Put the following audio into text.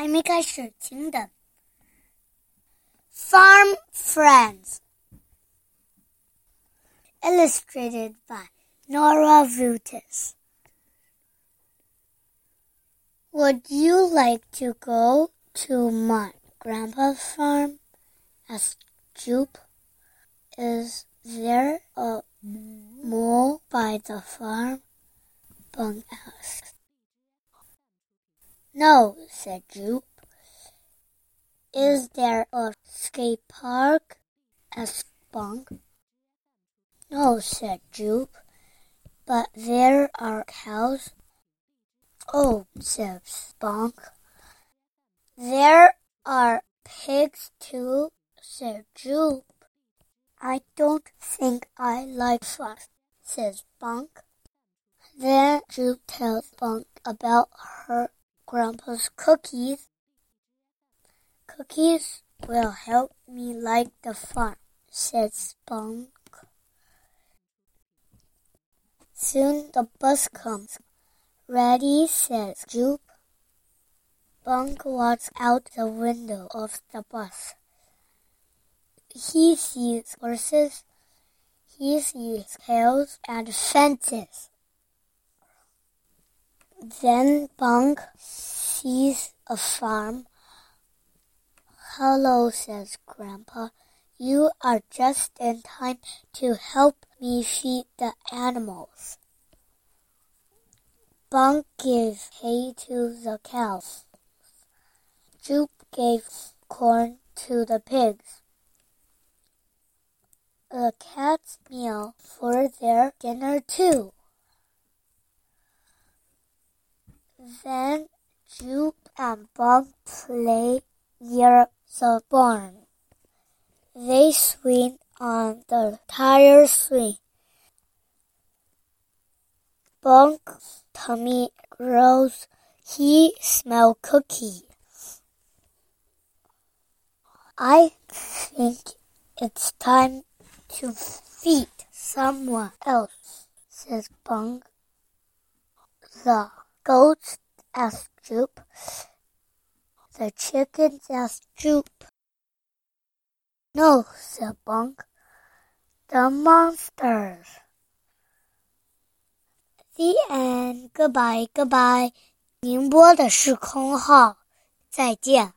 还没开始，请等。Farm Friends, illustrated by Nora Vutis. Would you like to go to my grandpa's farm? asked Jupe. Is there a mole by the farm? Bonk asked. No, said Jupe. Is there a skate park? asked Bonk. No, said Jupe, but there are cows. Oh, said Spunk. There are pigs too, said Jupe. I don't think I like fun, says Bonk. Then Jupe tells Bonk about her grandpa's cookies. Cookies will help me like the farm, said Spunk. Soon the bus comes. Ready, says Jupe. Bonk walks out the window of the bus. He sees horses. He sees hills and fences. Then Bonk sees a farm. Hello, says Grandpa. You are just in time to help me feed the animals. Bonk gave hay to the cows. Jupe gave corn to the pigs. The cats Then Jupe and Bonk play near the barn. They swing on the tire swing. Bonk's tummy grows. He smell cookie. I think it's time to feed someone else, says Bonk. The goats asked Jupe. The chickens asked Jupe. No, said Bonk. The monsters. The end. Goodbye, goodbye. 宁波的时空号，再见。